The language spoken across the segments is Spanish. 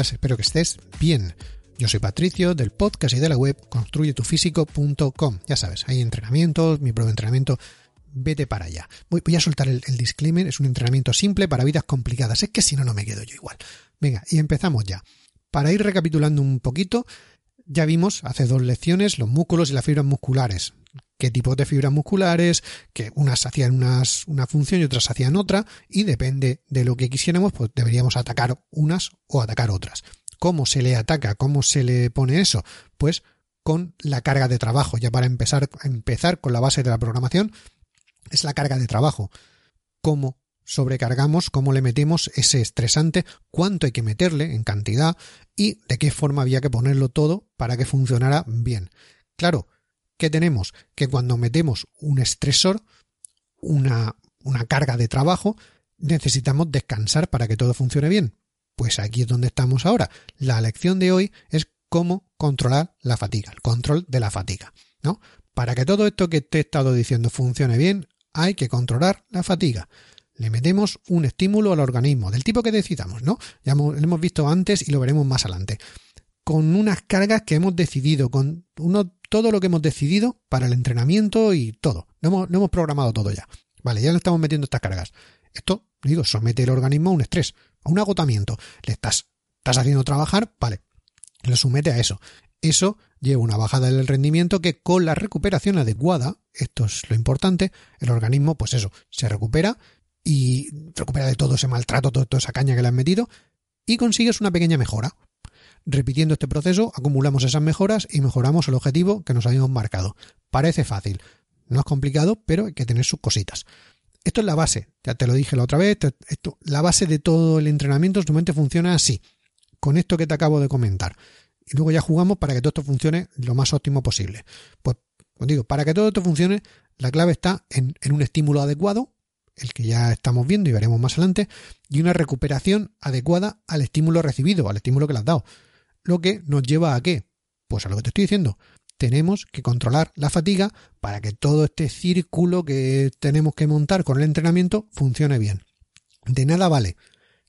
Espero que estés bien. Yo soy Patricio del podcast y de la web construyetufísico.com. Ya sabes, hay entrenamientos, mi propio entrenamiento. Vete para allá. Voy, a soltar el, el disclaimer. Es un entrenamiento simple para vidas complicadas. Es que si no, no me quedo yo igual. Venga, y empezamos ya. Para ir recapitulando un poquito, ya vimos hace dos lecciones los músculos y las fibras musculares. Qué tipos de fibras musculares, que unas hacían unas, una función y otras hacían otra, y depende de lo que quisiéramos, pues deberíamos atacar unas o atacar otras. ¿Cómo se le ataca? ¿Cómo se le pone eso? Pues con la carga de trabajo. Ya para empezar, empezar con la base de la programación, es la carga de trabajo. ¿Cómo sobrecargamos, cómo le metemos ese estresante, cuánto hay que meterle en cantidad y de qué forma había que ponerlo todo para que funcionara bien. Claro, ¿qué tenemos? Que cuando metemos un estresor, una, una carga de trabajo, necesitamos descansar para que todo funcione bien. Pues aquí es donde estamos ahora. La lección de hoy es cómo controlar la fatiga, el control de la fatiga, ¿no? Para que todo esto que te he estado diciendo funcione bien, hay que controlar la fatiga. Le metemos un estímulo al organismo, del tipo que decidamos, ¿no? Ya lo hemos visto antes y lo veremos más adelante. Con unas cargas que hemos decidido, con uno, todo lo que hemos decidido para el entrenamiento y todo. Lo hemos, hemos programado todo ya. Vale, ya le estamos metiendo estas cargas. Esto, digo, somete el organismo a un estrés, a un agotamiento. Le estás, estás haciendo trabajar, vale, lo somete a eso. Eso lleva una bajada del rendimiento que con la recuperación adecuada, esto es lo importante, el organismo, pues eso, se recupera y recupera de todo ese maltrato, toda, esa caña que le han metido y consigues una pequeña mejora. Repitiendo este proceso, acumulamos esas mejoras y mejoramos el objetivo que nos habíamos marcado. Parece fácil, no es complicado, pero hay que tener sus cositas. Esto es la base, ya te lo dije la otra vez, la base de todo el entrenamiento normalmente funciona así, con esto que te acabo de comentar. Y luego ya jugamos para que todo esto funcione lo más óptimo posible. Pues, os digo, para que todo esto funcione, la clave está en, en un estímulo adecuado, el que ya estamos viendo y veremos más adelante, y una recuperación adecuada al estímulo recibido, al estímulo que le has dado. Lo que nos lleva a qué? Pues a lo que te estoy diciendo. Tenemos que controlar la fatiga para que todo este círculo que tenemos que montar con el entrenamiento funcione bien. De nada vale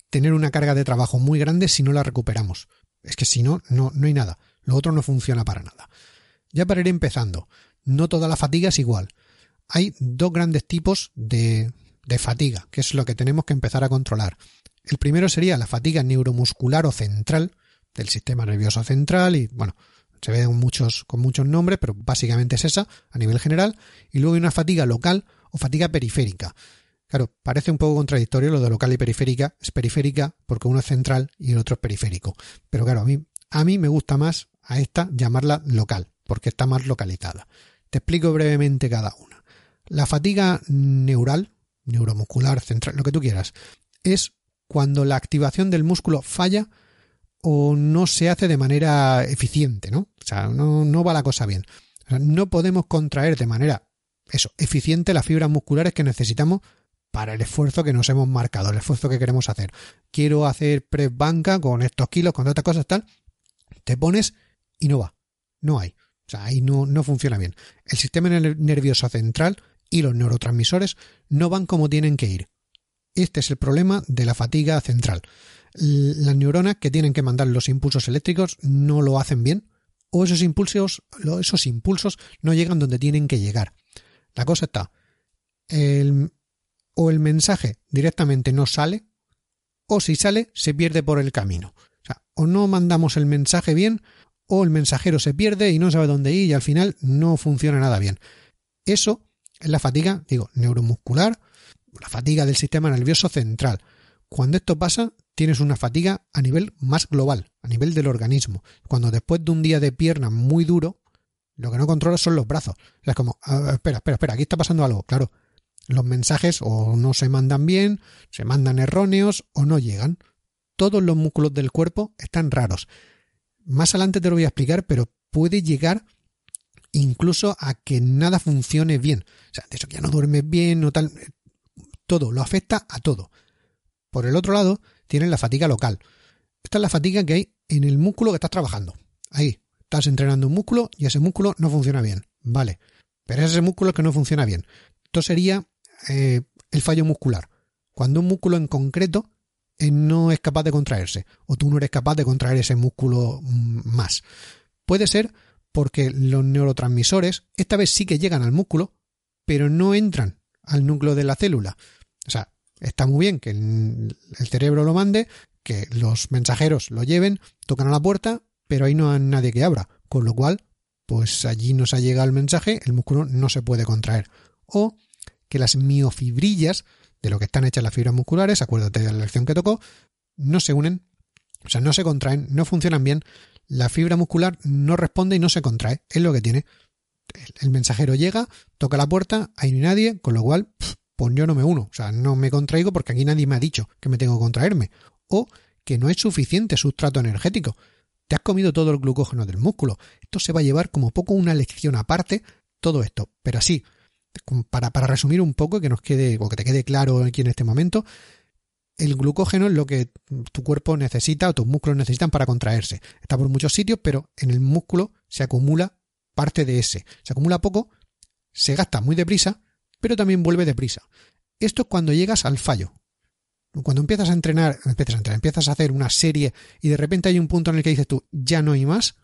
tener una carga de trabajo muy grande si no la recuperamos. Es que si no, no, no hay nada. Lo otro no funciona para nada. Ya para ir empezando, no toda la fatiga es igual. Hay dos grandes tipos de, de fatiga, que es lo que tenemos que empezar a controlar. El primero sería la fatiga neuromuscular o central, del sistema nervioso central, y bueno, se ve muchos, con muchos nombres, pero básicamente es esa, a nivel general, y luego hay una fatiga local o fatiga periférica. Claro, parece un poco contradictorio lo de local y periférica, es periférica porque uno es central y el otro es periférico. Pero claro, a mí, a mí me gusta más a esta llamarla local, porque está más localizada. Te explico brevemente cada una. La fatiga neural neuromuscular, central, lo que tú quieras, es cuando la activación del músculo falla o no se hace de manera eficiente, ¿no? O sea, no, va la cosa bien. no podemos contraer de manera, eso, eficiente las fibras musculares que necesitamos para el esfuerzo que nos hemos marcado, el esfuerzo que queremos hacer. Quiero hacer press banca con estos kilos, con otras cosas, tal. Te pones y no va. No hay. O sea, ahí no, no funciona bien. El sistema nervioso central y los neurotransmisores no van como tienen que ir. Este es el problema de la fatiga central. Las neuronas que tienen que mandar los impulsos eléctricos no lo hacen bien o esos impulsos, esos impulsos no llegan donde tienen que llegar. La cosa está, o el mensaje directamente no sale o si sale se pierde por el camino. O sea, o no mandamos el mensaje bien o el mensajero se pierde y no sabe dónde ir y al final no funciona nada bien. Eso es la fatiga, digo, neuromuscular, la fatiga del sistema nervioso central. Cuando esto pasa, tienes una fatiga a nivel más global, a nivel del organismo. Cuando después de un día de pierna muy duro, lo que no controlas son los brazos. es como, espera, espera, espera, aquí está pasando algo. Claro, los mensajes o no se mandan bien, se mandan erróneos o no llegan. Todos los músculos del cuerpo están raros. Más adelante te lo voy a explicar, pero puede llegar incluso a que nada funcione bien. O sea, de eso que ya no duermes bien o tal. Todo, lo afecta a todo. Por el otro lado, tienes la fatiga local. Esta es la fatiga que hay en el músculo que estás trabajando. Ahí, estás entrenando un músculo y ese músculo no funciona bien. Vale. Pero es ese músculo que no funciona bien. Esto sería eh, el fallo muscular. Cuando un músculo en concreto eh, no es capaz de contraerse o tú no eres capaz de contraer ese músculo mm, más. Puede ser porque los neurotransmisores esta vez sí que llegan al músculo, pero no entran al núcleo de la célula. O sea, está muy bien que el cerebro lo mande, que los mensajeros lo lleven, tocan a la puerta, pero ahí no hay nadie que abra, con lo cual, pues allí no se ha llegado el mensaje, el músculo no se puede contraer. O que las miofibrillas, de lo que están hechas las fibras musculares, acuérdate de la lección que tocó, no se unen, o sea, no se contraen, no funcionan bien, la fibra muscular no responde y no se contrae, es lo que tiene. El, mensajero llega, toca la puerta, ahí no hay nadie, con lo cual, pues yo no me uno, o sea, no me contraigo porque aquí nadie me ha dicho que me tengo que contraerme. O que no es suficiente sustrato energético. Te has comido todo el glucógeno del músculo. Esto se va a llevar como poco una lección aparte, todo esto. Pero así, para, para resumir un poco, que nos quede, o que te quede claro aquí en este momento, el glucógeno es lo que tu cuerpo necesita o tus músculos necesitan para contraerse. Está por muchos sitios, pero en el músculo se acumula parte de ese. Se acumula poco, se gasta muy deprisa, pero también vuelve deprisa. Esto es cuando llegas al fallo. Cuando empiezas a entrenar, empiezas a entrenar, empiezas a hacer una serie y de repente hay un punto en el que dices tú, ya no hay más,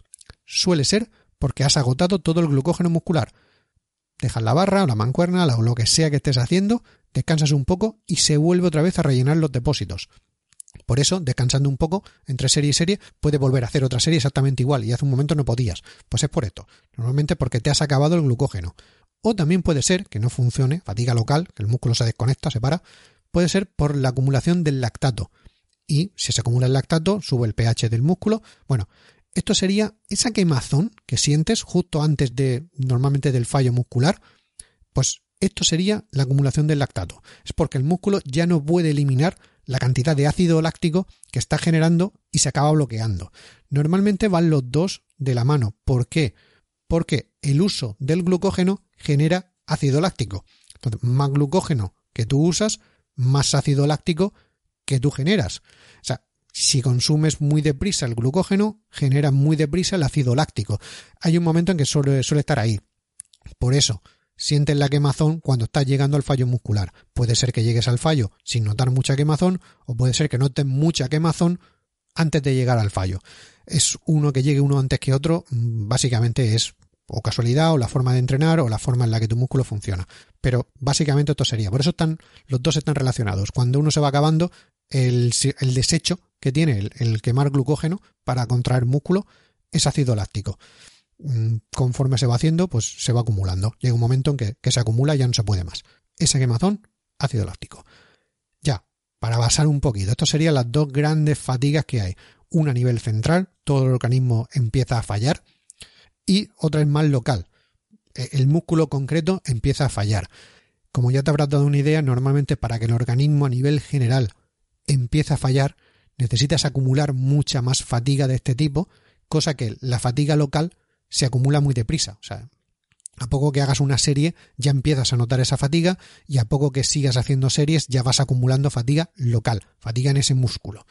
suele ser porque has agotado todo el glucógeno muscular. Dejas la barra o la mancuerna o lo que sea que estés haciendo, descansas un poco y se vuelve otra vez a rellenar los depósitos. Por eso, descansando un poco entre serie y serie, puede volver a hacer otra serie exactamente igual y hace un momento no podías. Pues es por esto. Normalmente porque te has acabado el glucógeno. O también puede ser que no funcione, fatiga local, que el músculo se desconecta, se para, puede ser por la acumulación del lactato. Y si se acumula el lactato, sube el pH del músculo. Bueno, esto sería esa quemazón que sientes justo antes de normalmente del fallo muscular, pues esto sería la acumulación del lactato. Es porque el músculo ya no puede eliminar la cantidad de ácido láctico que está generando y se acaba bloqueando. Normalmente van los dos de la mano. ¿Por qué? Porque el uso del glucógeno genera ácido láctico. Entonces, más glucógeno que tú usas, más ácido láctico que tú generas. O sea, si consumes muy deprisa el glucógeno, genera muy deprisa el ácido láctico. Hay un momento en que suele, estar ahí. Por eso, sientes la quemazón cuando estás llegando al fallo muscular. Puede ser que llegues al fallo sin notar mucha quemazón, o puede ser que notes mucha quemazón antes de llegar al fallo. Es uno que llegue uno antes que otro, mm, básicamente es o casualidad, o la forma de entrenar, o la forma en la que tu músculo funciona. Pero básicamente esto sería. Por eso están, los dos están relacionados. Cuando uno se va acabando, el, desecho que tiene el, quemar glucógeno para contraer músculo es ácido láctico. Mm, conforme se va haciendo, pues se va acumulando. Llega un momento en que, que se acumula y ya no se puede más. Ese quemazón, ácido láctico. Ya, para basar un poquito, esto serían las dos grandes fatigas que hay. Una a nivel central, todo el organismo empieza a fallar y otra es más local. E, el músculo concreto empieza a fallar. Como ya te habrás dado una idea, normalmente para que el organismo a nivel general empiece a fallar, necesitas acumular mucha más fatiga de este tipo, cosa que la fatiga local se acumula muy deprisa. O sea, a poco que hagas una serie ya empiezas a notar esa fatiga y a poco que sigas haciendo series ya vas acumulando fatiga local, fatiga en ese músculo.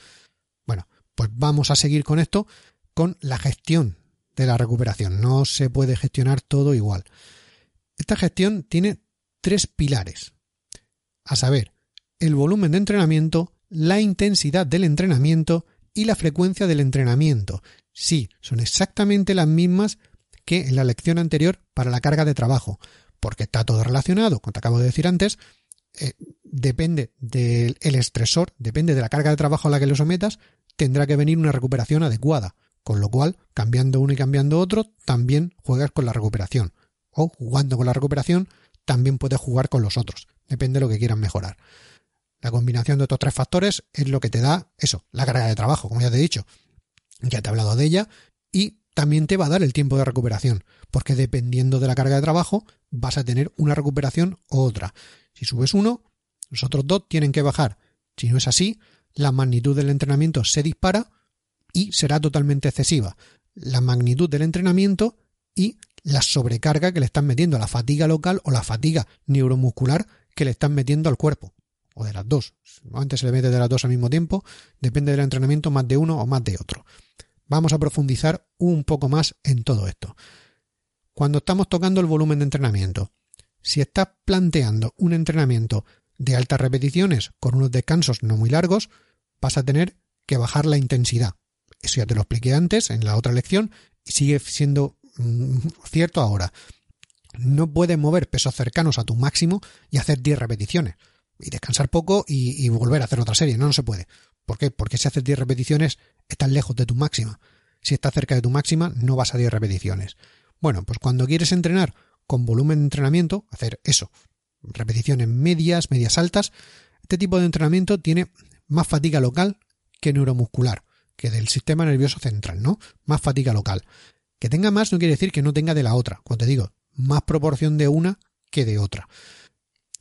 Bueno, pues vamos a seguir con esto, con la gestión de la recuperación. No se puede gestionar todo igual. Esta gestión tiene tres pilares. A saber, el volumen de entrenamiento, la intensidad del entrenamiento y la frecuencia del entrenamiento. Sí, son exactamente las mismas que en la lección anterior para la carga de trabajo, porque está todo relacionado, como te acabo de decir antes, eh, depende del estresor, depende de la carga de trabajo a la que lo sometas, tendrá que venir una recuperación adecuada. Con lo cual, cambiando uno y cambiando otro, también juegas con la recuperación. O jugando con la recuperación, también puedes jugar con los otros. Depende de lo que quieran mejorar. La combinación de estos tres factores es lo que te da eso, la carga de trabajo, como ya te he dicho. Ya te he hablado de ella y también te va a dar el tiempo de recuperación, porque dependiendo de la carga de trabajo vas a tener una recuperación u otra. Si subes uno, los otros dos tienen que bajar. Si no es así, la magnitud del entrenamiento se dispara y será totalmente excesiva. La magnitud del entrenamiento y la sobrecarga que le están metiendo, la fatiga local o la fatiga neuromuscular que le están metiendo al cuerpo. O de las dos. Antes se le mete de las dos al mismo tiempo. Depende del entrenamiento más de uno o más de otro. Vamos a profundizar un poco más en todo esto. Cuando estamos tocando el volumen de entrenamiento, si estás planteando un entrenamiento de altas repeticiones con unos descansos no muy largos, vas a tener que bajar la intensidad. Eso ya te lo expliqué antes en la otra lección y sigue siendo mm, cierto ahora. No puedes mover pesos cercanos a tu máximo y hacer 10 repeticiones y descansar poco y, volver a hacer otra serie. No, no se puede. ¿Por qué? Porque si haces 10 repeticiones estás lejos de tu máxima. Si estás cerca de tu máxima no vas a 10 repeticiones. Bueno, pues cuando quieres entrenar con volumen de entrenamiento, hacer eso, repeticiones medias, medias altas, este tipo de entrenamiento tiene más fatiga local que neuromuscular, que del sistema nervioso central, ¿no? Más fatiga local. Que tenga más no quiere decir que no tenga de la otra. Cuando te digo, más proporción de una que de otra.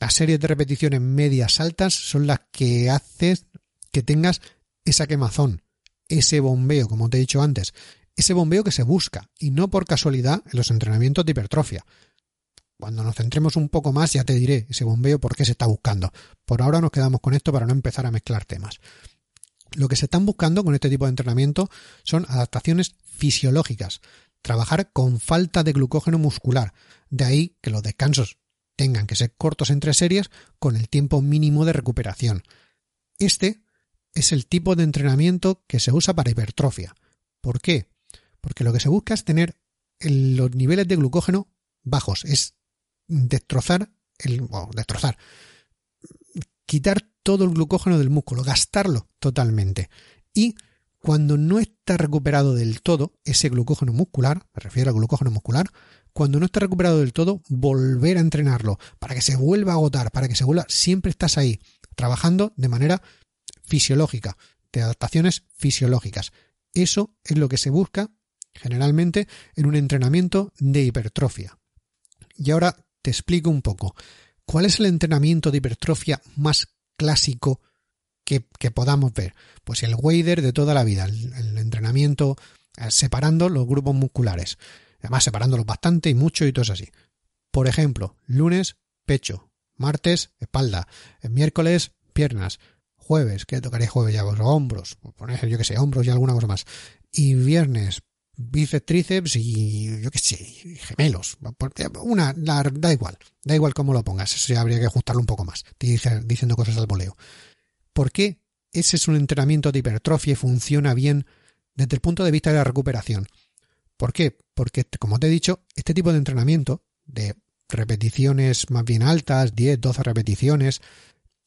Las series de repeticiones medias altas son las que haces que tengas esa quemazón, ese bombeo, como te he dicho antes, ese bombeo que se busca, y no por casualidad en los entrenamientos de hipertrofia. Cuando nos centremos un poco más ya te diré ese bombeo por qué se está buscando. Por ahora nos quedamos con esto para no empezar a mezclar temas. Lo que se están buscando con este tipo de entrenamiento son adaptaciones fisiológicas, trabajar con falta de glucógeno muscular, de ahí que los descansos tengan que ser cortos entre series con el tiempo mínimo de recuperación. Este es el tipo de entrenamiento que se usa para hipertrofia. ¿Por qué? Porque lo que se busca es tener los niveles de glucógeno bajos, es destrozar el destrozar quitar todo el glucógeno del músculo, gastarlo totalmente. Y cuando no está recuperado del todo ese glucógeno muscular, me refiero al glucógeno muscular, cuando no está recuperado del todo, volver a entrenarlo para que se vuelva a agotar, para que se vuelva, siempre estás ahí, trabajando de manera fisiológica, de adaptaciones fisiológicas. Eso es lo que se busca generalmente en un entrenamiento de hipertrofia. Y ahora te explico un poco. ¿Cuál es el entrenamiento de hipertrofia más clásico que, podamos ver? Pues el wader de toda la vida, el, entrenamiento eh, separando los grupos musculares. Además, separándolos bastante y mucho y todo eso así. Por ejemplo, lunes, pecho. Martes, espalda. miércoles, piernas. Jueves, que tocaré jueves ya? Pues hombros. Poner, yo que sé, hombros y alguna cosa más. Y viernes, bíceps, tríceps y yo qué sé, gemelos. Una, da igual, da igual cómo lo pongas, eso habría que ajustarlo un poco más, diciendo cosas al voleo. ¿Por qué ese es un entrenamiento de hipertrofia y funciona bien desde el punto de vista de la recuperación? ¿Por qué? Porque, como te he dicho, este tipo de entrenamiento, de repeticiones más bien altas, 10, 12 repeticiones,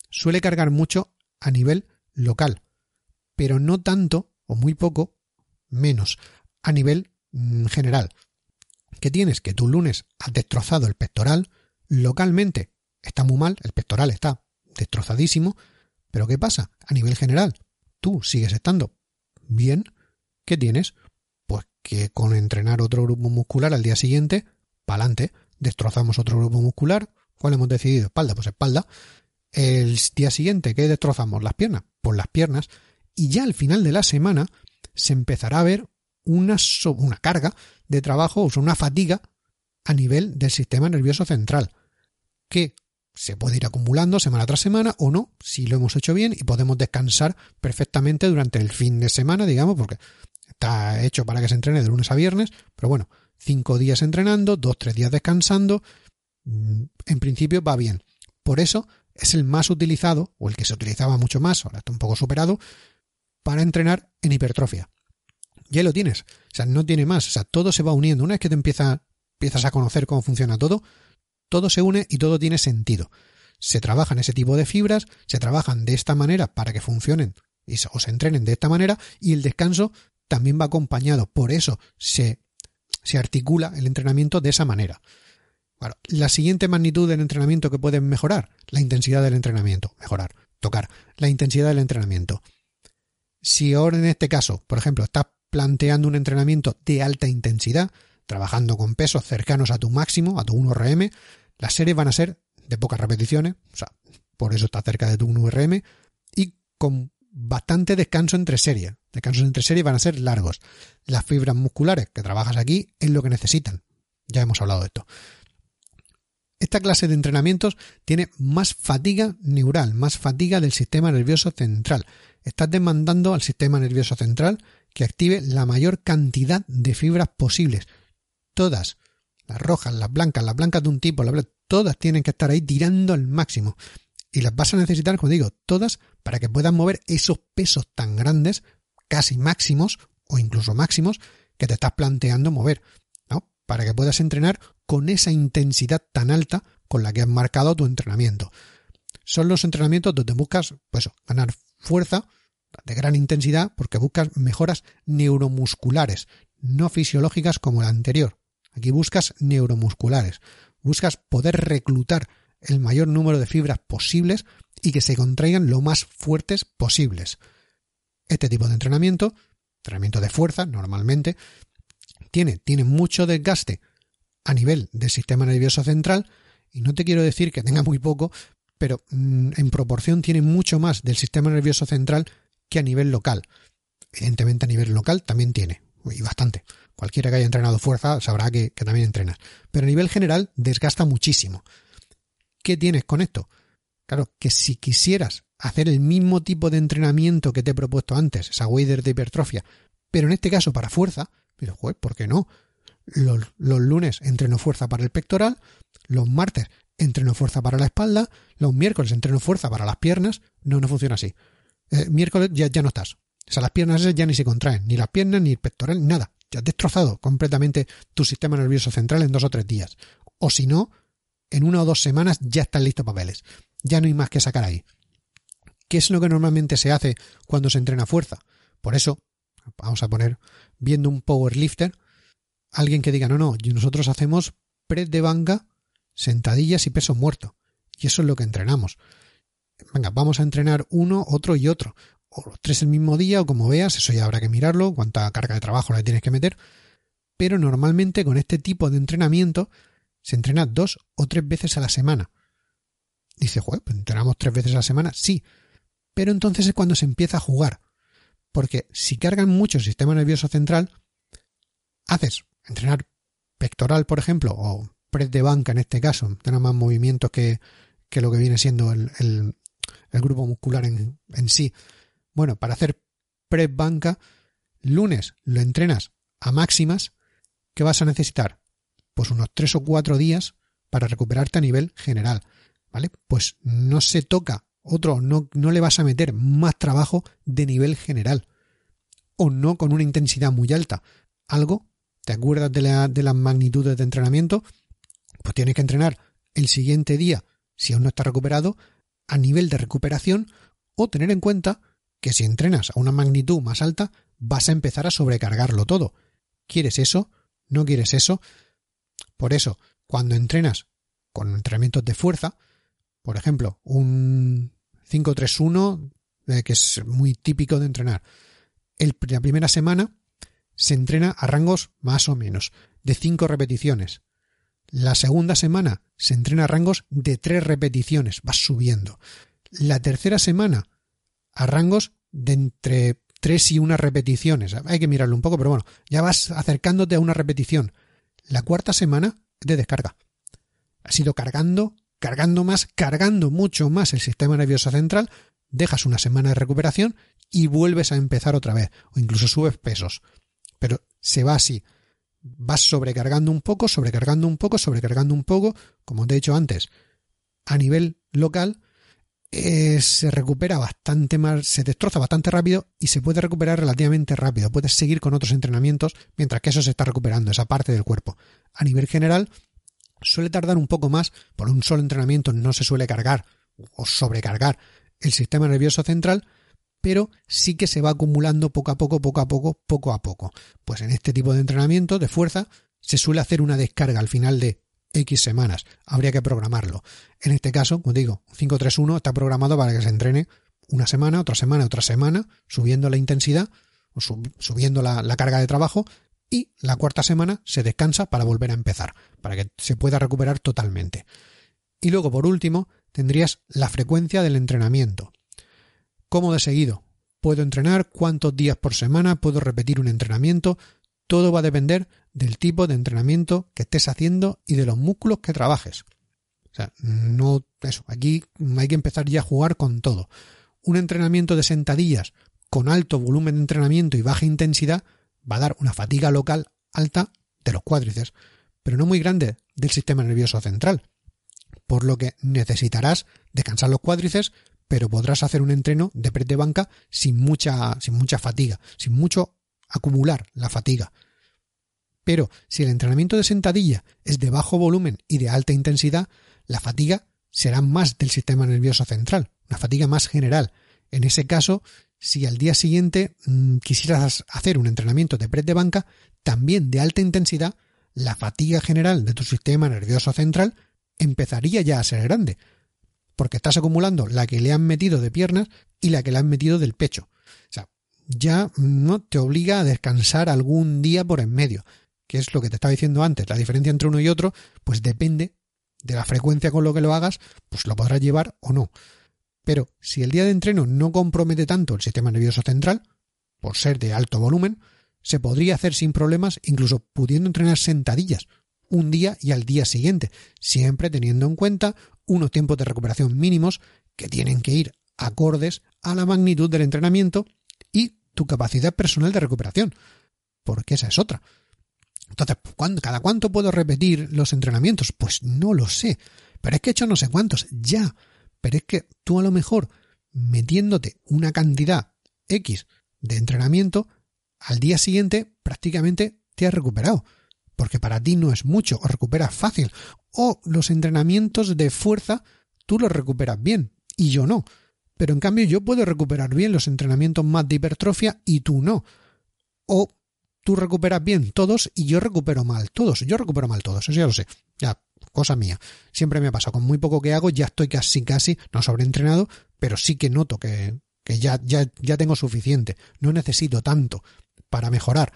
suele cargar mucho a nivel local, pero no tanto o muy poco menos a nivel mm, general. ¿Qué tienes? Que tú lunes has destrozado el pectoral, localmente está muy mal, el pectoral está destrozadísimo, pero ¿qué pasa? A nivel general, tú sigues estando bien, ¿qué tienes? Pues que con entrenar otro grupo muscular al día siguiente, pa'lante, destrozamos otro grupo muscular, ¿cuál hemos decidido? Espalda, pues espalda. El día siguiente, ¿qué destrozamos? Las piernas, pues las piernas. Y ya al final de la semana se empezará a ver una, una carga de trabajo, o una fatiga a nivel del sistema nervioso central, que se puede ir acumulando semana tras semana o no, si lo hemos hecho bien y podemos descansar perfectamente durante el fin de semana, digamos, porque está hecho para que se entrene de lunes a viernes, pero bueno, cinco días entrenando, dos, tres días descansando, mm, en principio va bien. Por eso es el más utilizado, o el que se utilizaba mucho más, ahora está un poco superado, para entrenar en hipertrofia ya lo tienes. O sea, no tiene más. O sea, todo se va uniendo. Una vez que te empieza, empiezas a conocer cómo funciona todo, todo se une y todo tiene sentido. Se trabajan ese tipo de fibras, se trabajan de esta manera para que funcionen y o se entrenen de esta manera y el descanso también va acompañado. Por eso se, se articula el entrenamiento de esa manera. Bueno, la siguiente magnitud del entrenamiento que pueden mejorar, la intensidad del entrenamiento. Mejorar, tocar, la intensidad del entrenamiento. Si ahora en este caso, por ejemplo, estás planteando un entrenamiento de alta intensidad, trabajando con pesos cercanos a tu máximo, a tu 1RM, las series van a ser de pocas repeticiones, o sea, por eso está cerca de tu 1RM, y con bastante descanso entre series. Descansos entre series van a ser largos. Las fibras musculares que trabajas aquí es lo que necesitan. Ya hemos hablado de esto. Esta clase de entrenamientos tiene más fatiga neural, más fatiga del sistema nervioso central. Estás demandando al sistema nervioso central que active la mayor cantidad de fibras posibles. Todas, las rojas, las blancas, las blancas de un tipo, todas tienen que estar ahí tirando al máximo. Y las vas a necesitar, como digo, todas para que puedas mover esos pesos tan grandes, casi máximos o incluso máximos, que te estás planteando mover, ¿no? Para que puedas entrenar con esa intensidad tan alta con la que has marcado tu entrenamiento. Son los entrenamientos donde buscas, pues, ganar fuerza de gran intensidad porque buscas mejoras neuromusculares, no fisiológicas como la anterior. Aquí buscas neuromusculares, buscas poder reclutar el mayor número de fibras posibles y que se contraigan lo más fuertes posibles. Este tipo de entrenamiento, entrenamiento de fuerza normalmente, tiene, tiene mucho desgaste a nivel del sistema nervioso central y no te quiero decir que tenga muy poco, pero mm, en proporción tiene mucho más del sistema nervioso central que a nivel local. Evidentemente a nivel local también tiene, y bastante. Cualquiera que haya entrenado fuerza sabrá que, también entrenas. Pero a nivel general desgasta muchísimo. ¿Qué tienes con esto? Claro, que si quisieras hacer el mismo tipo de entrenamiento que te he propuesto antes, esa wader de hipertrofia, pero en este caso para fuerza, pero ¿por qué no? Los, los, lunes entreno fuerza para el pectoral, los martes entreno fuerza para la espalda, los miércoles entreno fuerza para las piernas, no, no funciona así. Eh, miércoles ya, ya no estás. O sea, las piernas ya ni se contraen, ni las piernas, ni el pectoral, nada. Ya has destrozado completamente tu sistema nervioso central en dos o tres días. O si no, en una o dos semanas ya están listos papeles. Ya no hay más que sacar ahí. ¿Qué es lo que normalmente se hace cuando se entrena fuerza? Por eso, vamos a poner, viendo un powerlifter, alguien que diga, no, no, nosotros hacemos press de banca, sentadillas y peso muerto. Y eso es lo que entrenamos. Venga, vamos a entrenar uno, otro y otro. O los tres el mismo día, o como veas, eso ya habrá que mirarlo, cuánta carga de trabajo le tienes que meter. Pero normalmente con este tipo de entrenamiento se entrena dos o tres veces a la semana. Dice, joder, pues entrenamos tres veces a la semana, sí. Pero entonces es cuando se empieza a jugar. Porque si cargan mucho el sistema nervioso central, haces entrenar pectoral, por ejemplo, o press de banca en este caso, tiene más movimientos que, que lo que viene siendo el, el grupo muscular en, sí. Bueno, para hacer press banca, lunes lo entrenas a máximas, ¿qué vas a necesitar? Pues unos tres o cuatro días para recuperarte a nivel general. ¿Vale? Pues no se toca otro, no, no le vas a meter más trabajo de nivel general. O no con una intensidad muy alta. Algo, ¿te acuerdas de, la, de las magnitudes de entrenamiento? Pues tienes que entrenar el siguiente día si aún no está recuperado, a nivel de recuperación, o tener en cuenta que si entrenas a una magnitud más alta, vas a empezar a sobrecargarlo todo. ¿Quieres eso? ¿No quieres eso? Por eso, cuando entrenas con entrenamientos de fuerza, por ejemplo, un 5-3-1, eh, que es muy típico de entrenar, la primera semana se entrena a rangos más o menos de 5 repeticiones. La segunda semana se entrena a rangos de tres repeticiones, vas subiendo. La tercera semana a rangos de entre tres y una repeticiones. Hay que mirarlo un poco, pero bueno, ya vas acercándote a una repetición. La cuarta semana de descarga. Has ido cargando, cargando más, cargando mucho más el sistema nervioso central, dejas una semana de recuperación y vuelves a empezar otra vez, o incluso subes pesos. Pero se va así vas sobrecargando un poco, sobrecargando un poco, sobrecargando un poco, como te he dicho antes, a nivel local, eh, se recupera bastante más, se destroza bastante rápido y se puede recuperar relativamente rápido. Puedes seguir con otros entrenamientos mientras que eso se está recuperando, esa parte del cuerpo. A nivel general, suele tardar un poco más, por un solo entrenamiento no se suele cargar o sobrecargar el sistema nervioso central, pero sí que se va acumulando poco a poco, poco a poco, poco a poco. Pues en este tipo de entrenamiento de fuerza se suele hacer una descarga al final de X semanas. Habría que programarlo. En este caso, como digo, 531 está programado para que se entrene una semana, otra semana, otra semana, subiendo la intensidad, subiendo la, la carga de trabajo, y la cuarta semana se descansa para volver a empezar, para que se pueda recuperar totalmente. Y luego, por último, tendrías la frecuencia del entrenamiento. ¿Cómo de seguido? ¿Puedo entrenar? ¿Cuántos días por semana? ¿Puedo repetir un entrenamiento? Todo va a depender del tipo de entrenamiento que estés haciendo y de los músculos que trabajes. O sea, no eso. Aquí hay que empezar ya a jugar con todo. Un entrenamiento de sentadillas con alto volumen de entrenamiento y baja intensidad va a dar una fatiga local alta de los cuádriceps, pero no muy grande del sistema nervioso central. por lo que necesitarás descansar los cuádriceps, pero podrás hacer un entreno de press de banca sin mucha, sin mucha fatiga, sin mucho acumular la fatiga. Pero si el entrenamiento de sentadilla es de bajo volumen y de alta intensidad, la fatiga será más del sistema nervioso central, una fatiga más general. En ese caso, si al día siguiente mm, quisieras hacer un entrenamiento de press de banca, también de alta intensidad, la fatiga general de tu sistema nervioso central empezaría ya a ser grande, porque estás acumulando la que le han metido de piernas y la que le han metido del pecho. O sea, ya no te obliga a descansar algún día por en medio, que es lo que te estaba diciendo antes. La diferencia entre uno y otro, pues depende de la frecuencia con lo que lo hagas, pues lo podrás llevar o no. Pero si el día de entreno no compromete tanto el sistema nervioso central, por ser de alto volumen, se podría hacer sin problemas, incluso pudiendo entrenar sentadillas un día y al día siguiente, siempre teniendo en cuenta unos tiempos de recuperación mínimos que tienen que ir acordes a la magnitud del entrenamiento y tu capacidad personal de recuperación, porque esa es otra. Entonces, ¿cada cuánto puedo repetir los entrenamientos? Pues no lo sé, pero es que he hecho no sé cuántos, ya. Pero es que tú a lo mejor metiéndote una cantidad X de entrenamiento, al día siguiente prácticamente te has recuperado. Porque para ti no es mucho, o recuperas fácil. O los entrenamientos de fuerza tú los recuperas bien y yo no. Pero en cambio yo puedo recuperar bien los entrenamientos más de hipertrofia y tú no. O tú recuperas bien todos y yo recupero mal todos. Yo recupero mal todos, eso ya lo sé. Ya, cosa mía. Siempre me pasa, con muy poco que hago ya estoy casi casi, no sobreentrenado, pero sí que noto que, que ya, ya, ya tengo suficiente. No necesito tanto para mejorar.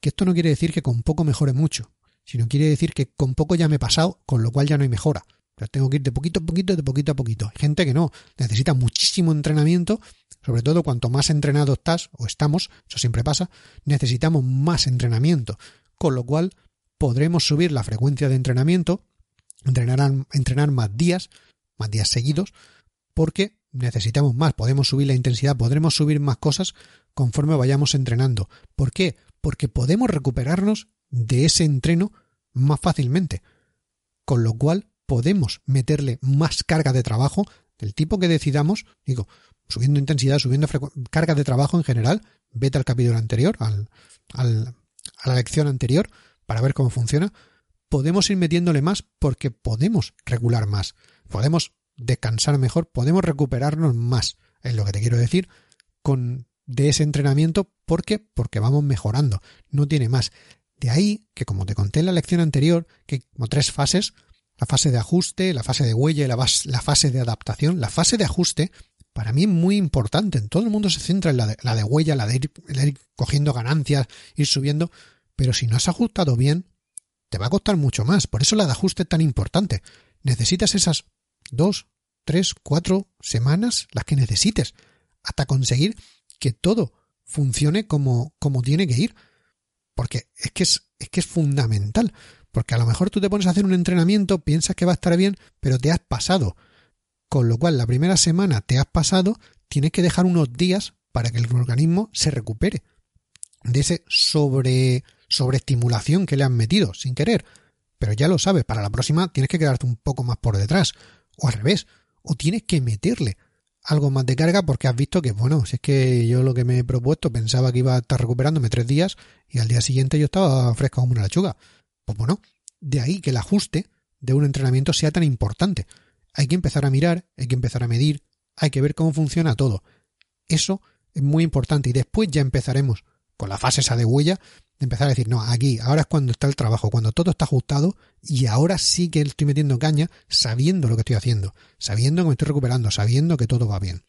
Que esto no quiere decir que con poco mejore mucho, sino quiere decir que con poco ya me he pasado, con lo cual ya no hay mejora. Tengo que ir de poquito a poquito, de poquito a poquito. Hay gente que no, necesita muchísimo entrenamiento, sobre todo cuanto más entrenado estás o estamos, eso siempre pasa, necesitamos más entrenamiento, con lo cual podremos subir la frecuencia de entrenamiento, entrenar, entrenar más días, más días seguidos, porque necesitamos más, podemos subir la intensidad, podremos subir más cosas conforme vayamos entrenando. ¿Por qué? Porque podemos recuperarnos de ese entreno más fácilmente, con lo cual podemos meterle más carga de trabajo del tipo que decidamos, digo, subiendo intensidad, subiendo carga de trabajo en general, vete al capítulo anterior, al, al, a la lección anterior, para ver cómo funciona, podemos ir metiéndole más porque podemos regular más, podemos descansar mejor, podemos recuperarnos más, es lo que te quiero decir, con de ese entrenamiento, ¿por qué? Porque vamos mejorando, no tiene más. De ahí que, como te conté en la lección anterior, que como tres fases, la fase de ajuste, la fase de huella y la, fase de adaptación. La fase de ajuste para mí es muy importante. En todo el mundo se centra en la de, la de huella, la de ir, cogiendo ganancias, ir subiendo. Pero si no has ajustado bien, te va a costar mucho más. Por eso la de ajuste es tan importante. Necesitas esas dos, tres, cuatro semanas, las que necesites, hasta conseguir que todo funcione como, como tiene que ir. Porque es que es, es que es fundamental. Porque a lo mejor tú te pones a hacer un entrenamiento, piensas que va a estar bien, pero te has pasado. Con lo cual, la primera semana te has pasado, tienes que dejar unos días para que el organismo se recupere de ese sobre sobreestimulación que le han metido sin querer. Pero ya lo sabes, para la próxima tienes que quedarte un poco más por detrás. O al revés, o tienes que meterle algo más de carga porque has visto que, bueno, si es que yo lo que me he propuesto pensaba que iba a estar recuperándome tres días y al día siguiente yo estaba fresco como una lechuga. Pues bueno, de ahí que el ajuste de un entrenamiento sea tan importante. Hay que empezar a mirar, hay que empezar a medir, hay que ver cómo funciona todo. Eso es muy importante y después ya empezaremos con la fase esa de huella de empezar a decir, no, aquí, ahora es cuando está el trabajo, cuando todo está ajustado y ahora sí que estoy metiendo caña sabiendo lo que estoy haciendo, sabiendo que me estoy recuperando, sabiendo que todo va bien.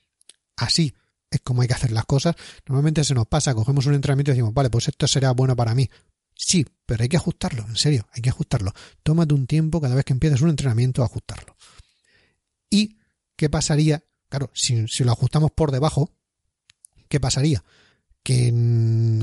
Así es como hay que hacer las cosas. Normalmente se nos pasa, cogemos un entrenamiento y decimos, vale, pues esto será bueno para mí. Sí, pero hay que ajustarlo, en serio, hay que ajustarlo. Tómate un tiempo cada vez que empieces un entrenamiento a ajustarlo. ¿Y qué pasaría? Claro, si, si lo ajustamos por debajo, ¿qué pasaría? Que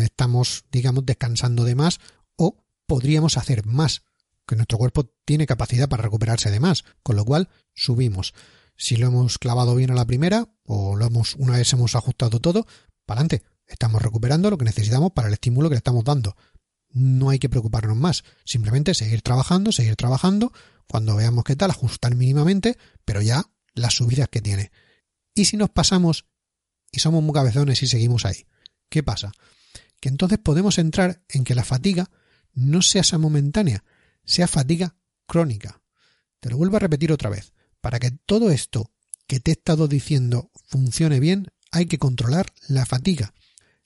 estamos, digamos, descansando de más o podríamos hacer más, que nuestro cuerpo tiene capacidad para recuperarse de más, con lo cual subimos. Si lo hemos clavado bien a la primera o lo hemos una vez hemos ajustado todo, para adelante. Estamos recuperando lo que necesitamos para el estímulo que le estamos dando no hay que preocuparnos más. Simplemente seguir trabajando, seguir trabajando. cuando veamos qué tal, ajustar mínimamente, pero ya las subidas que tiene. Y si nos pasamos y somos muy cabezones y seguimos ahí, ¿qué pasa? Que entonces podemos entrar en que la fatiga no sea esa momentánea, sea fatiga crónica. Te lo vuelvo a repetir otra vez. Para que todo esto que te he estado diciendo funcione bien, hay que controlar la fatiga.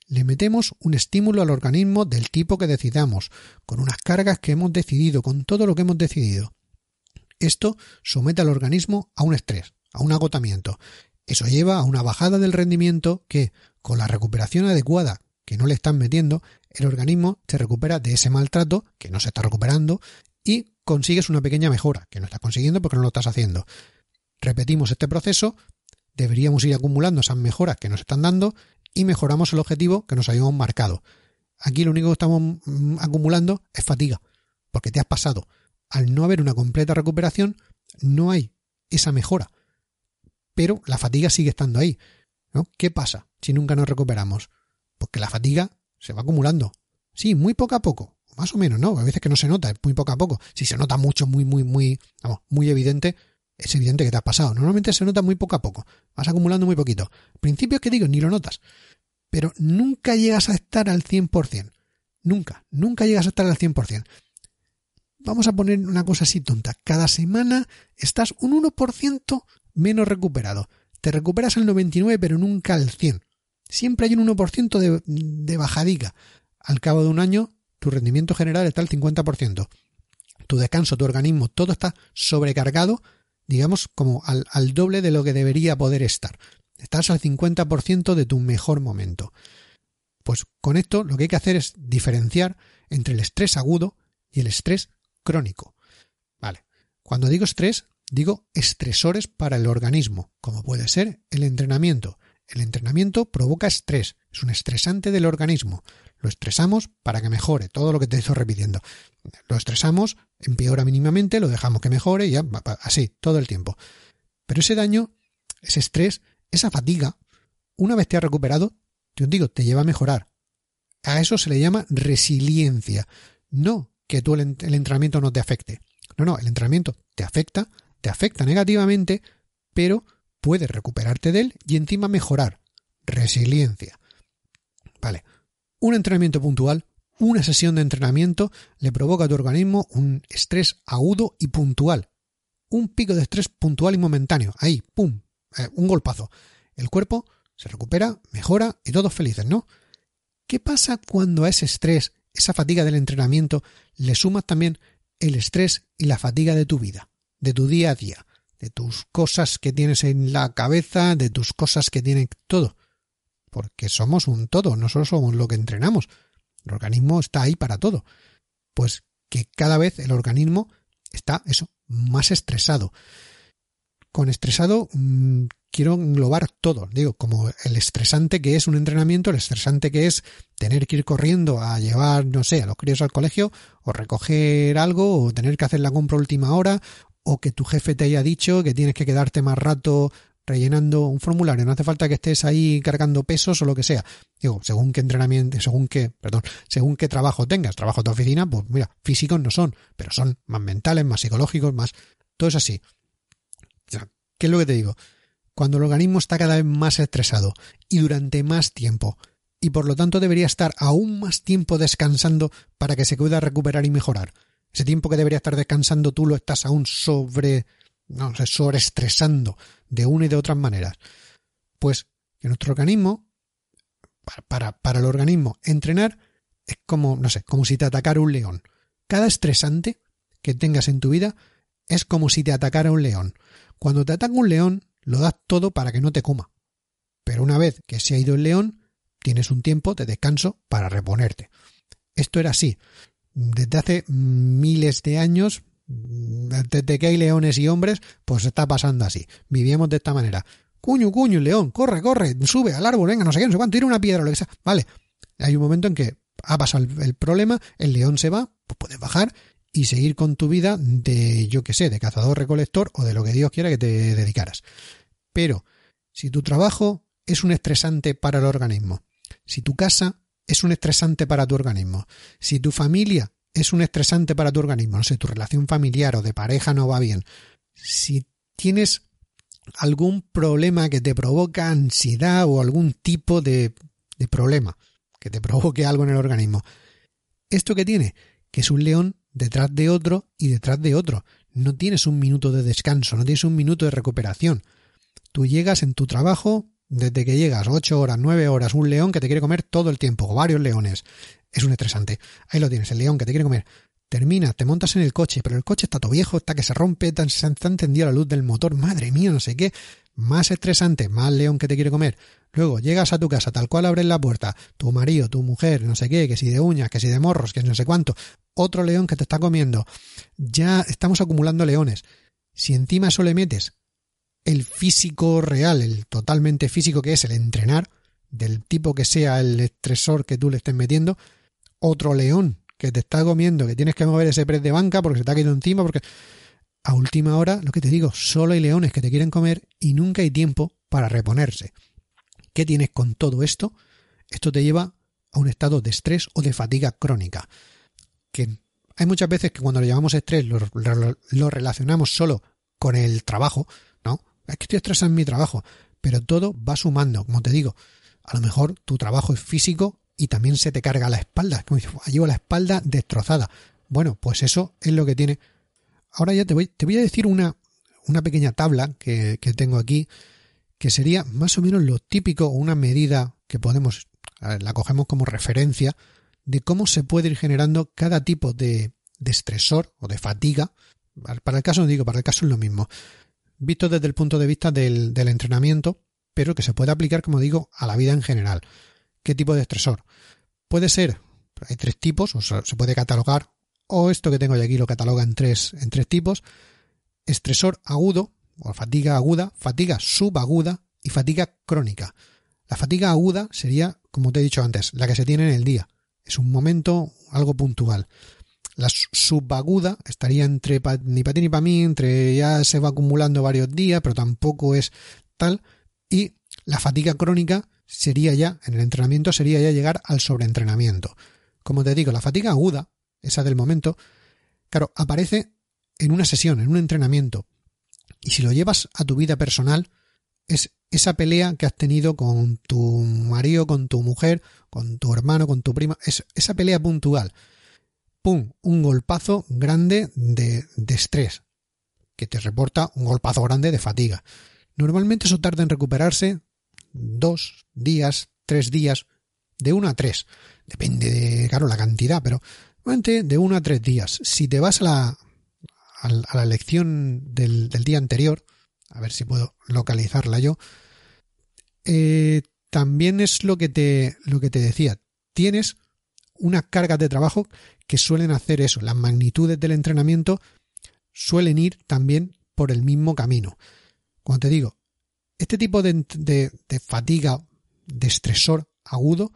Le metemos un estímulo al organismo del tipo que decidamos, con unas cargas que hemos decidido, con todo lo que hemos decidido. Esto somete al organismo a un estrés, a un agotamiento. Eso lleva a una bajada del rendimiento que, con la recuperación adecuada que no le están metiendo, el organismo se recupera de ese maltrato que no se está recuperando y consigues una pequeña mejora, que no estás consiguiendo porque no lo estás haciendo. Repetimos este proceso, deberíamos ir acumulando esas mejoras que nos están dando y mejoramos el objetivo que nos habíamos marcado. Aquí lo único que estamos mm, acumulando es fatiga, porque te has pasado. Al no haber una completa recuperación, no hay esa mejora. Pero la fatiga sigue estando ahí. ¿Qué pasa si nunca nos recuperamos? Porque la fatiga se va acumulando. Sí, muy poco a poco, más o menos, ¿no? A veces que no se nota, es muy poco a poco. Si se nota mucho, muy, muy, muy, vamos, muy evidente, es evidente que te ha pasado. Normalmente se nota muy poco a poco, vas acumulando muy poquito. Principio es que digo, ni lo notas, pero nunca llegas a estar al 100%. Nunca, nunca llegas a estar al 100%. Vamos a poner una cosa así tonta. Cada semana estás un 1% menos recuperado. Te recuperas al 99 pero nunca al 100. Siempre hay un 1% de, de bajadica. Al cabo de un año, tu rendimiento general está al 50%. Tu descanso, tu organismo, todo está sobrecargado, digamos, como al, al doble de lo que debería poder estar. Estás al 50% de tu mejor momento. Pues con esto lo que hay que hacer es diferenciar entre el estrés agudo y el estrés crónico. Vale. Cuando digo estrés, digo estresores para el organismo, como puede ser el entrenamiento. El entrenamiento provoca estrés, es un estresante del organismo. Lo estresamos para que mejore, todo lo que te estoy repitiendo. Lo estresamos, empeora mínimamente, lo dejamos que mejore y ya, así, todo el tiempo. Pero ese daño, ese estrés, esa fatiga, una vez te has recuperado, te digo, te lleva a mejorar. A eso se le llama resiliencia. No que tú el entrenamiento no te afecte. No, no, el entrenamiento te afecta, te afecta negativamente, pero puedes recuperarte de él y encima mejorar. Resiliencia. Vale. Un entrenamiento puntual, una sesión de entrenamiento le provoca a tu organismo un estrés agudo y puntual. Un pico de estrés puntual y momentáneo. Ahí, ¡pum! Eh, un golpazo. El cuerpo se recupera, mejora y todos felices, ¿no? ¿Qué pasa cuando a ese estrés, esa fatiga del entrenamiento, le sumas también el estrés y la fatiga de tu vida, de tu día a día? de tus cosas que tienes en la cabeza, de tus cosas que tienen todo. Porque somos un todo, no solo somos lo que entrenamos. El organismo está ahí para todo. Pues que cada vez el organismo está, eso, más estresado. Con estresado mm, quiero englobar todo, digo, como el estresante que es un entrenamiento, el estresante que es tener que ir corriendo a llevar, no sé, a los críos al colegio, o recoger algo, o tener que hacer la compra última hora, o que tu jefe te haya dicho que tienes que quedarte más rato rellenando un formulario, no hace falta que estés ahí cargando pesos o lo que sea. Digo, según qué entrenamiento, según qué, perdón, según qué trabajo tengas, trabajo de oficina, pues mira, físicos no son, pero son más mentales, más psicológicos, más, todo es así. ¿Qué es lo que te digo? Cuando el organismo está cada vez más estresado y durante más tiempo, y por lo tanto debería estar aún más tiempo descansando para que se pueda recuperar y mejorar. Ese tiempo que debería estar descansando tú lo estás aún sobre, no sé, sobreestresando de una y de otras maneras. Pues que nuestro organismo, para, para, el organismo, entrenar es como, no sé, como si te atacara un león. Cada estresante que tengas en tu vida es como si te atacara un león. Cuando te ataca un león, lo das todo para que no te coma. Pero una vez que se ha ido el león, tienes un tiempo de descanso para reponerte. Esto era así desde hace miles de años, desde que hay leones y hombres, pues está pasando así. Vivíamos de esta manera. Cuño, cuño, león, corre, corre, sube al árbol, venga, no sé qué, no sé cuánto, tira una piedra, lo que sea. Vale, hay un momento en que ha pasado el, problema, el león se va, pues puedes bajar y seguir con tu vida de, yo qué sé, de cazador recolector o de lo que Dios quiera que te dedicaras. Pero, si tu trabajo es un estresante para el organismo, si tu casa es un estresante para tu organismo. Si tu familia es un estresante para tu organismo, no sé, tu relación familiar o de pareja no va bien, si tienes algún problema que te provoca ansiedad o algún tipo de, de problema que te provoque algo en el organismo, ¿esto que tiene? Que es un león detrás de otro y detrás de otro. No tienes un minuto de descanso, no tienes un minuto de recuperación. Tú llegas en tu trabajo, desde que llegas, ocho horas, nueve horas, un león que te quiere comer todo el tiempo, o varios leones. Es un estresante. Ahí lo tienes, el león que te quiere comer. Termina, te montas en el coche, pero el coche está todo viejo, está que se rompe, se ha encendido la luz del motor, madre mía, no sé qué. Más estresante, más león que te quiere comer. Luego llegas a tu casa, tal cual abres la puerta, tu marido, tu mujer, no sé qué, que si de uñas, que si de morros, que no sé cuánto, otro león que te está comiendo. Ya estamos acumulando leones. Si encima eso le metes el físico real, el totalmente físico que es el entrenar, del tipo que sea el estresor que tú le estés metiendo, otro león que te está comiendo, que tienes que mover ese press de banca porque se te ha caído encima, porque a última hora, lo que te digo, solo hay leones que te quieren comer y nunca hay tiempo para reponerse. ¿Qué tienes con todo esto? Esto te lleva a un estado de estrés o de fatiga crónica. Que hay muchas veces que cuando lo llamamos estrés lo, lo relacionamos solo con el trabajo, ¿no? Es que estoy estresado en mi trabajo, pero todo va sumando, como te digo. A lo mejor tu trabajo es físico y también se te carga la espalda. Como dices, llevo la espalda destrozada. Bueno, pues eso es lo que tiene. Ahora ya te voy, te voy a decir una, una pequeña tabla que, que tengo aquí, que sería más o menos lo típico una medida que podemos, la cogemos como referencia de cómo se puede ir generando cada tipo de, de estresor o de fatiga. Para el caso, no digo, para el caso es lo mismo. Visto desde el punto de vista del, entrenamiento, pero que se puede aplicar, como digo, a la vida en general. ¿Qué tipo de estresor? Puede ser, hay tres tipos, o se puede catalogar, o esto que tengo yo aquí lo cataloga en tres, en tres tipos, estresor agudo, o fatiga aguda, fatiga subaguda y fatiga crónica. La fatiga aguda sería, como te he dicho antes, la que se tiene en el día. Es un momento, algo puntual. La subaguda estaría entre ni para ti ni para mí, entre ya se va acumulando varios días, pero tampoco es tal. Y la fatiga crónica sería ya, en el entrenamiento, sería ya llegar al sobreentrenamiento. Como te digo, la fatiga aguda, esa del momento, claro, aparece en una sesión, en un entrenamiento. Y si lo llevas a tu vida personal, es esa pelea que has tenido con tu marido, con tu mujer, con tu hermano, con tu prima, es esa pelea puntual. ¡Pum! Un golpazo grande de, estrés, que te reporta un golpazo grande de fatiga. Normalmente eso tarda en recuperarse dos días, tres días, de uno a tres. Depende de, claro, la cantidad, pero de uno a tres días. Si te vas a la, a la lección del, del, día anterior, a ver si puedo localizarla yo, eh, también es lo que te, lo que te decía. Tienes unas cargas de trabajo que suelen hacer eso. Las magnitudes del entrenamiento suelen ir también por el mismo camino. Cuando te digo, este tipo de, fatiga, de estresor agudo,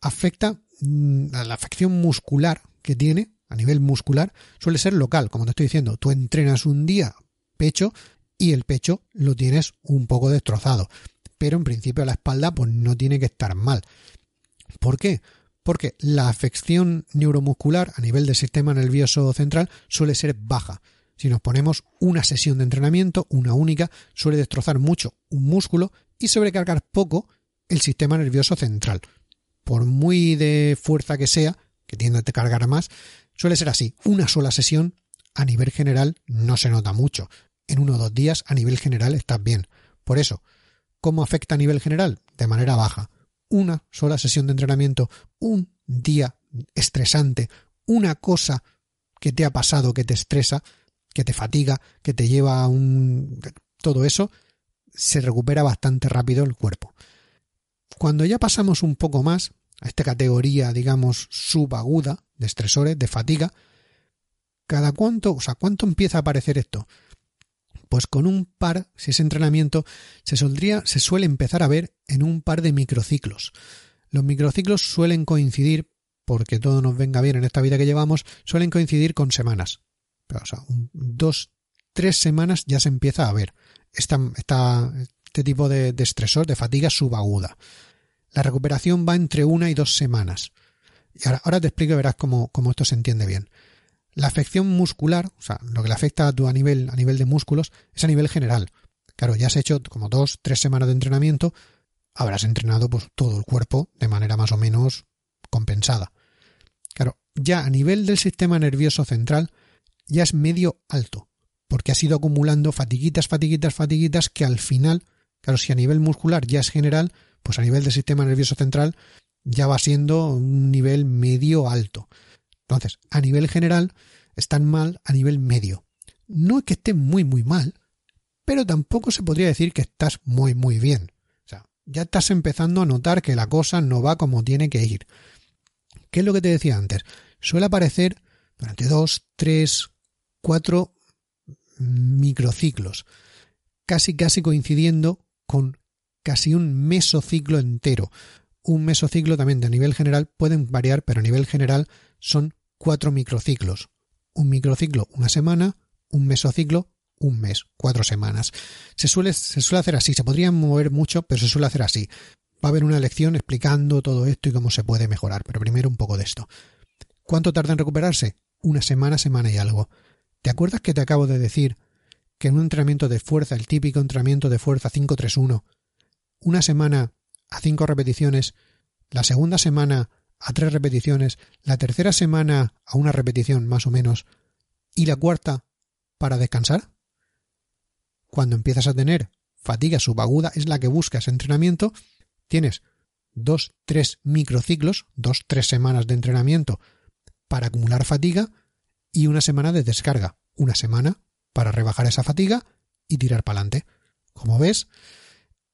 afecta mm, a la afección muscular que tiene a nivel muscular suele ser local, como te estoy diciendo. Tú entrenas un día pecho y el pecho lo tienes un poco destrozado. Pero en principio la espalda pues no tiene que estar mal. ¿Por qué? Porque la afección neuromuscular a nivel del sistema nervioso central suele ser baja. Si nos ponemos una sesión de entrenamiento, una única, suele destrozar mucho un músculo y sobrecargar poco el sistema nervioso central. Por muy de fuerza que sea, que tiende a cargar más, suele ser así. Una sola sesión, a nivel general, no se nota mucho. En uno o dos días, a nivel general, estás bien. Por eso, ¿cómo afecta a nivel general? De manera baja. Una sola sesión de entrenamiento, un día estresante, una cosa que te ha pasado que te estresa, que te fatiga, que te lleva a un... todo eso, se recupera bastante rápido el cuerpo. Cuando ya pasamos un poco más a esta categoría, digamos, subaguda de estresores, de fatiga, cada cuánto, o sea, ¿cuánto empieza a aparecer esto? Pues con un par, si es entrenamiento, se, soldría, se suele empezar a ver en un par de microciclos. Los microciclos suelen coincidir, porque todo nos venga bien en esta vida que llevamos, suelen coincidir con semanas. Pero, o sea, dos, tres semanas ya se empieza a ver este tipo de, estresor, de fatiga subaguda. La recuperación va entre una y dos semanas. Y ahora, ahora te explico y verás cómo, cómo esto se entiende bien. La afección muscular, o sea, lo que le afecta a tu a nivel, a nivel de músculos, es a nivel general. Claro, ya has hecho como dos, tres semanas de entrenamiento, habrás entrenado pues todo el cuerpo de manera más o menos compensada. Claro, ya a nivel del sistema nervioso central ya es medio alto, porque has ido acumulando fatiguitas, fatiguitas, fatiguitas que al final, claro, si a nivel muscular ya es general, pues a nivel del sistema nervioso central ya va siendo un nivel medio alto. Entonces, a nivel general, están mal a nivel medio. No es que estén muy, muy mal, pero tampoco se podría decir que estás muy, muy bien. O sea, ya estás empezando a notar que la cosa no va como tiene que ir. ¿Qué es lo que te decía antes? Suele aparecer durante dos, tres, cuatro microciclos, casi casi coincidiendo con casi un mesociclo entero. Un mesociclo también de nivel general pueden variar, pero a nivel general son cuatro microciclos. Un microciclo una semana, un mesociclo un mes, cuatro semanas. Se suele, se suele hacer así, se podría mover mucho, pero se suele hacer así. Va a haber una lección explicando todo esto y cómo se puede mejorar, pero primero un poco de esto. ¿Cuánto tarda en recuperarse? Una semana, semana y algo. ¿Te acuerdas que te acabo de decir que en un entrenamiento de fuerza, el típico entrenamiento de fuerza 5-3-1, una semana a cinco repeticiones, la segunda semana a tres repeticiones, la tercera semana a una repetición más o menos, y la cuarta para descansar? Cuando empiezas a tener fatiga subaguda, es la que buscas entrenamiento, tienes dos, tres microciclos, dos, tres semanas de entrenamiento para acumular fatiga y una semana de descarga, una semana para rebajar esa fatiga y tirar para adelante. Como ves,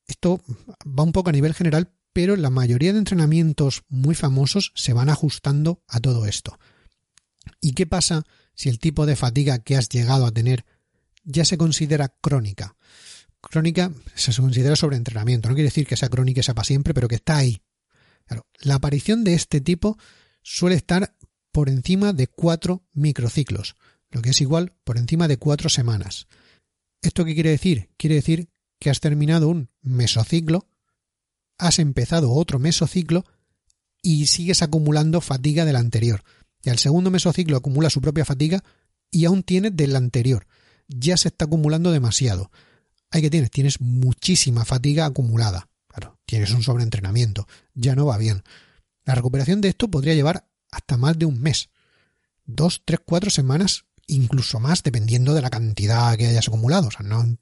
esto va un poco a nivel general, pero la mayoría de entrenamientos muy famosos se van ajustando a todo esto. ¿Y qué pasa si el tipo de fatiga que has llegado a tener ya se considera crónica? Crónica se considera sobreentrenamiento. No quiere decir que sea crónica y sea para siempre, pero que está ahí. la aparición de este tipo suele estar por encima de cuatro microciclos, lo que es igual por encima de cuatro semanas. ¿Esto qué quiere decir? Quiere decir que has terminado un mesociclo, has empezado otro mesociclo y sigues acumulando fatiga del anterior. Y al segundo mesociclo acumula su propia fatiga y aún tienes del anterior. Ya se está acumulando demasiado. Hay que tienes, tienes muchísima fatiga acumulada. Claro, tienes un sobreentrenamiento. Ya no va bien. La recuperación de esto podría llevar hasta más de un mes. Dos, tres, cuatro semanas, incluso más, dependiendo de la cantidad que hayas acumulado. O sea, no,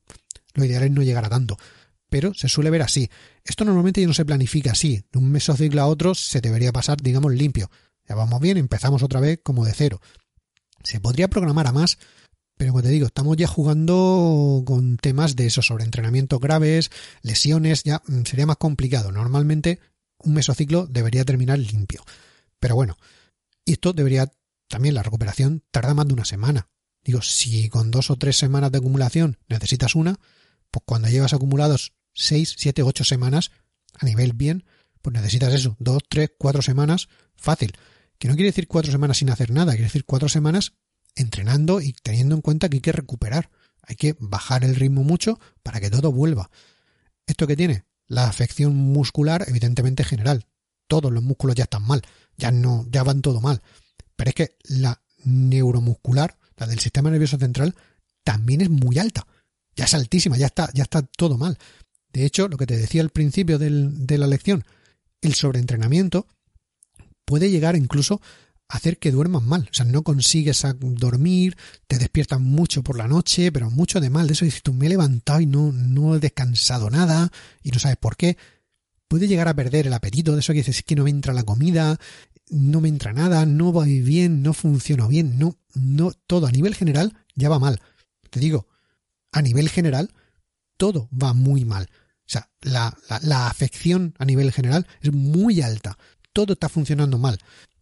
lo ideal es no llegar a tanto. Pero se suele ver así. Esto normalmente ya no se planifica así. De un mesociclo a otro se debería pasar, digamos, limpio. Ya vamos bien, empezamos otra vez como de cero. Se podría programar a más, pero como te digo, estamos ya jugando con temas de esos sobreentrenamientos graves, lesiones, ya mm, sería más complicado. Normalmente un mesociclo debería terminar limpio. Pero bueno, y esto debería también la recuperación tarda más de una semana. Digo, si con dos o tres semanas de acumulación necesitas una, pues cuando llevas acumulados seis, siete, ocho semanas a nivel bien, pues necesitas eso, dos, tres, cuatro semanas, fácil. Que no quiere decir cuatro semanas sin hacer nada, quiere decir cuatro semanas entrenando y teniendo en cuenta que hay que recuperar. Hay que bajar el ritmo mucho para que todo vuelva. ¿Esto que tiene? La afección muscular, evidentemente general. Todos los músculos ya están mal, ya no, ya van todo mal. Pero es que la neuromuscular, la del sistema nervioso central, también es muy alta. Ya es altísima, ya está, ya está todo mal. De hecho, lo que te decía al principio de la lección, el sobreentrenamiento puede llegar incluso a hacer que duermas mal. O sea, no consigues dormir, te despiertas mucho por la noche, pero mucho de mal. De eso dices tú, me he levantado y no, no he descansado nada y no sabes por qué. Puede llegar a perder el apetito, de eso que dices, es que no me entra la comida, no me entra nada, no va bien, no funciona bien, no, no, todo a nivel general ya va mal. Te digo, a nivel general, todo va muy mal. O sea, la, la, afección a nivel general es muy alta. Todo está funcionando mal.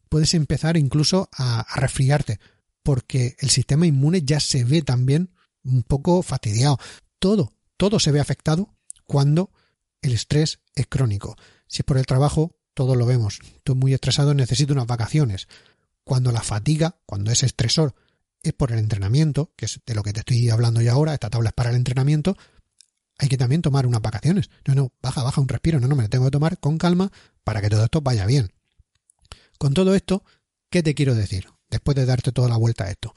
Puedes empezar incluso a, a resfriarte, porque el sistema inmune ya se ve también un poco fastidiado. Todo, todo se ve afectado cuando el estrés es crónico. Si es por el trabajo, todos lo vemos. Estoy muy estresado, necesito unas vacaciones. Cuando la fatiga, cuando ese estresor es por el entrenamiento, que es de lo que te estoy hablando yo ahora, esta tabla es para el entrenamiento, hay que también tomar unas vacaciones. No, no, baja, baja un respiro, no, no, me lo tengo que tomar con calma para que todo esto vaya bien. Con todo esto, ¿qué te quiero decir? Después de darte toda la vuelta a esto.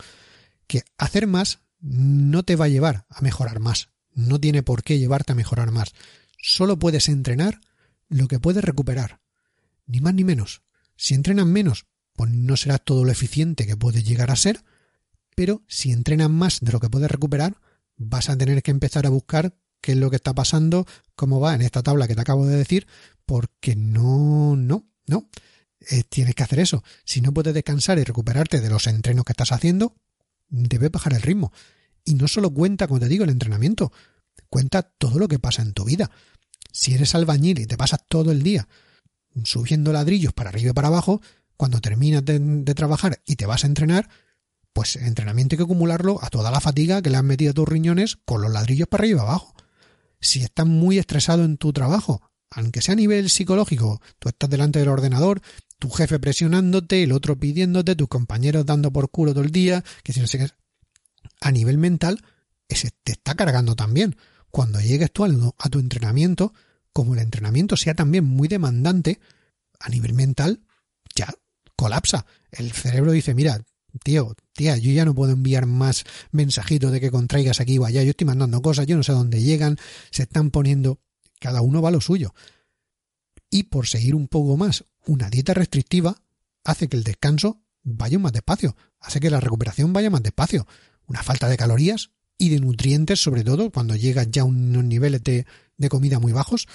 Que hacer más no te va a llevar a mejorar más. No tiene por qué llevarte a mejorar más. Solo puedes entrenar lo que puedes recuperar. Ni más ni menos. Si entrenas menos, pues no serás todo lo eficiente que puedes llegar a ser, pero si entrenas más de lo que puedes recuperar, vas a tener que empezar a buscar qué es lo que está pasando, cómo va en esta tabla que te acabo de decir, porque no, no, no. Eh, tienes que hacer eso. Si no puedes descansar y recuperarte de los entrenos que estás haciendo, debes bajar el ritmo. Y no solo cuenta, como te digo, el entrenamiento, cuenta todo lo que pasa en tu vida. Si eres albañil y te pasas todo el día subiendo ladrillos para arriba y para abajo, cuando terminas de, de trabajar y te vas a entrenar, pues el entrenamiento hay que acumularlo a toda la fatiga que le han metido a tus riñones con los ladrillos para arriba y abajo. Si estás muy estresado en tu trabajo, aunque sea a nivel psicológico, tú estás delante del ordenador, tu jefe presionándote, el otro pidiéndote, tus compañeros dando por culo todo el día, que si no sé qué. A nivel mental, ese te está cargando también. Cuando llegues tú a tu entrenamiento, como el entrenamiento sea también muy demandante, a nivel mental, ya colapsa. El cerebro dice, mira, tío, tía, yo ya no puedo enviar más mensajitos de que contraigas aquí o allá, yo estoy mandando cosas, yo no sé dónde llegan, se están poniendo, cada uno va a lo suyo. Y por seguir un poco más, una dieta restrictiva hace que el descanso vaya más despacio, hace que la recuperación vaya más despacio. Una falta de calorías y de nutrientes, sobre todo cuando llegas ya a unos niveles de, de comida muy bajos,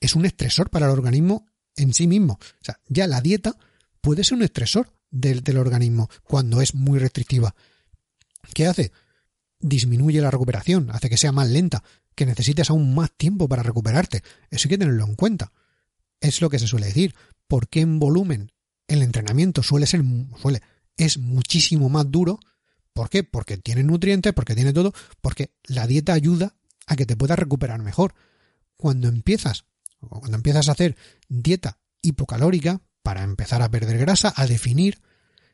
es un estresor para el organismo en sí mismo. O sea, ya la dieta puede ser un estresor del, organismo cuando es muy restrictiva. ¿Qué hace? Disminuye la recuperación, hace que sea más lenta, que necesites aún más tiempo para recuperarte. Eso hay que tenerlo en cuenta. Es lo que se suele decir. porque en volumen el entrenamiento suele ser, suele, es muchísimo más duro? ¿Por qué? Porque tiene nutrientes, porque tiene todo, porque la dieta ayuda a que te puedas recuperar mejor. Cuando empiezas, cuando empiezas a hacer dieta hipocalórica, para empezar a perder grasa, a definir.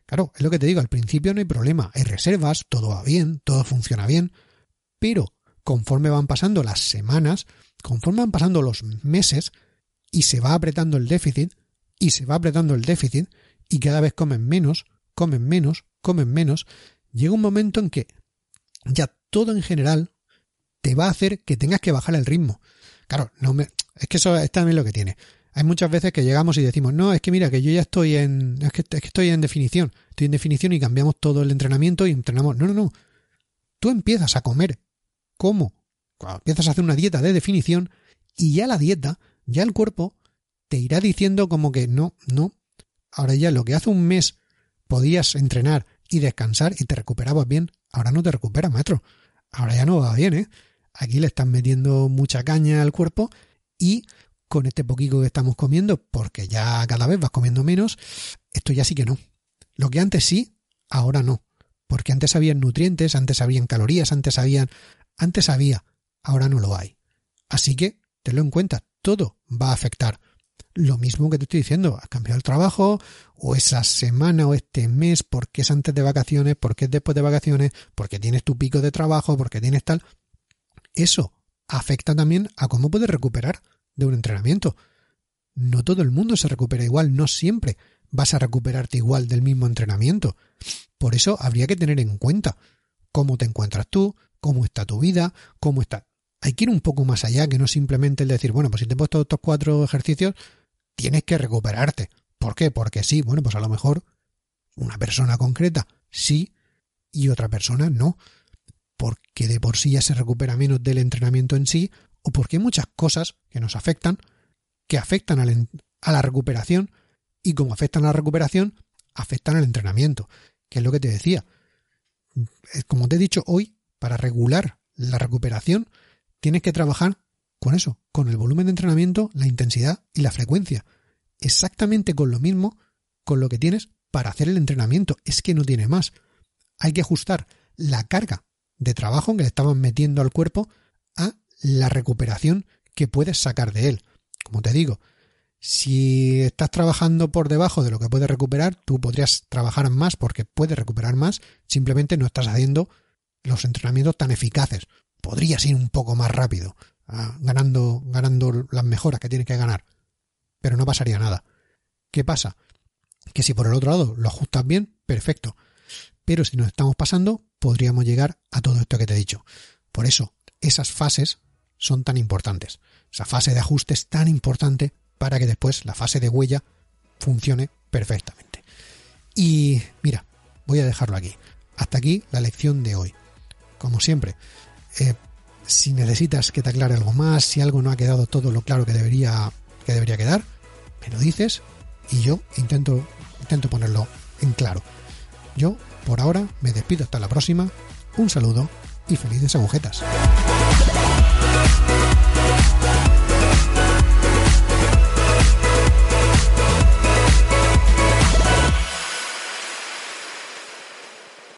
Claro, es lo que te digo, al principio no hay problema, hay reservas, todo va bien, todo funciona bien, pero conforme van pasando las semanas, conforme van pasando los meses, y se va apretando el déficit, y se va apretando el déficit, y cada vez comen menos, comen menos, comen menos, llega un momento en que ya todo en general te va a hacer que tengas que bajar el ritmo. Claro, no me, es que eso es también lo que tiene. Hay muchas veces que llegamos y decimos, no, es que mira, que yo ya estoy en, es que, es que estoy en definición, estoy en definición y cambiamos todo el entrenamiento y entrenamos. No, no, no. Tú empiezas a comer como cuando empiezas a hacer una dieta de definición y ya la dieta, ya el cuerpo te irá diciendo como que no, no. Ahora ya lo que hace un mes podías entrenar y descansar y te recuperabas bien, ahora no te recuperas, maestro. Ahora ya no va bien, ¿eh? Aquí le están metiendo mucha caña al cuerpo y con este poquito que estamos comiendo, porque ya cada vez vas comiendo menos, esto ya sí que no. Lo que antes sí, ahora no. Porque antes había nutrientes, antes habían calorías, antes habían, antes había, ahora no lo hay. Así que, tenlo en cuenta, todo va a afectar. Lo mismo que te estoy diciendo, has cambiado el trabajo, o esa semana o este mes, porque es antes de vacaciones, porque es después de vacaciones, porque tienes tu pico de trabajo, porque tienes tal. Eso afecta también a cómo puedes recuperar de un entrenamiento. No todo el mundo se recupera igual, no siempre vas a recuperarte igual del mismo entrenamiento. Por eso habría que tener en cuenta cómo te encuentras tú, cómo está tu vida, cómo está. Hay que ir un poco más allá que no simplemente el decir, bueno, pues si te he puesto estos cuatro ejercicios, tienes que recuperarte. ¿Por qué? Porque sí, bueno, pues a lo mejor una persona concreta sí y otra persona no. Porque de por sí ya se recupera menos del entrenamiento en sí o porque hay muchas cosas que nos afectan, que afectan a la recuperación y como afectan a la recuperación, afectan al entrenamiento, que es lo que te decía. Eh, como te he dicho hoy, para regular la recuperación, tienes que trabajar con eso, con el volumen de entrenamiento, la intensidad y la frecuencia. Exactamente con lo mismo con lo que tienes para hacer el entrenamiento. Es que no tiene más. Hay que ajustar la carga de trabajo que le estamos metiendo al cuerpo la recuperación que puedes sacar de él. Como te digo, si estás trabajando por debajo de lo que puedes recuperar, tú podrías trabajar más porque puedes recuperar más, simplemente no estás haciendo los entrenamientos tan eficaces. Podrías ir un poco más rápido, ah, ganando, ganando las mejoras que tienes que ganar, pero no pasaría nada. ¿Qué pasa? Que si por el otro lado lo ajustas bien, perfecto. Pero si nos estamos pasando, podríamos llegar a todo esto que te he dicho. Por eso, esas fases son tan importantes. Esa fase de ajuste es tan importante para que después la fase de huella funcione perfectamente. Y mira, voy a dejarlo aquí. Hasta aquí la lección de hoy. Como siempre, eh, si necesitas que te aclare algo más, si algo no ha quedado todo lo claro que debería, que debería quedar, me lo dices y yo intento, intento ponerlo en claro. Yo, por ahora, me despido hasta la próxima. Un saludo y felices agujetas. Bye.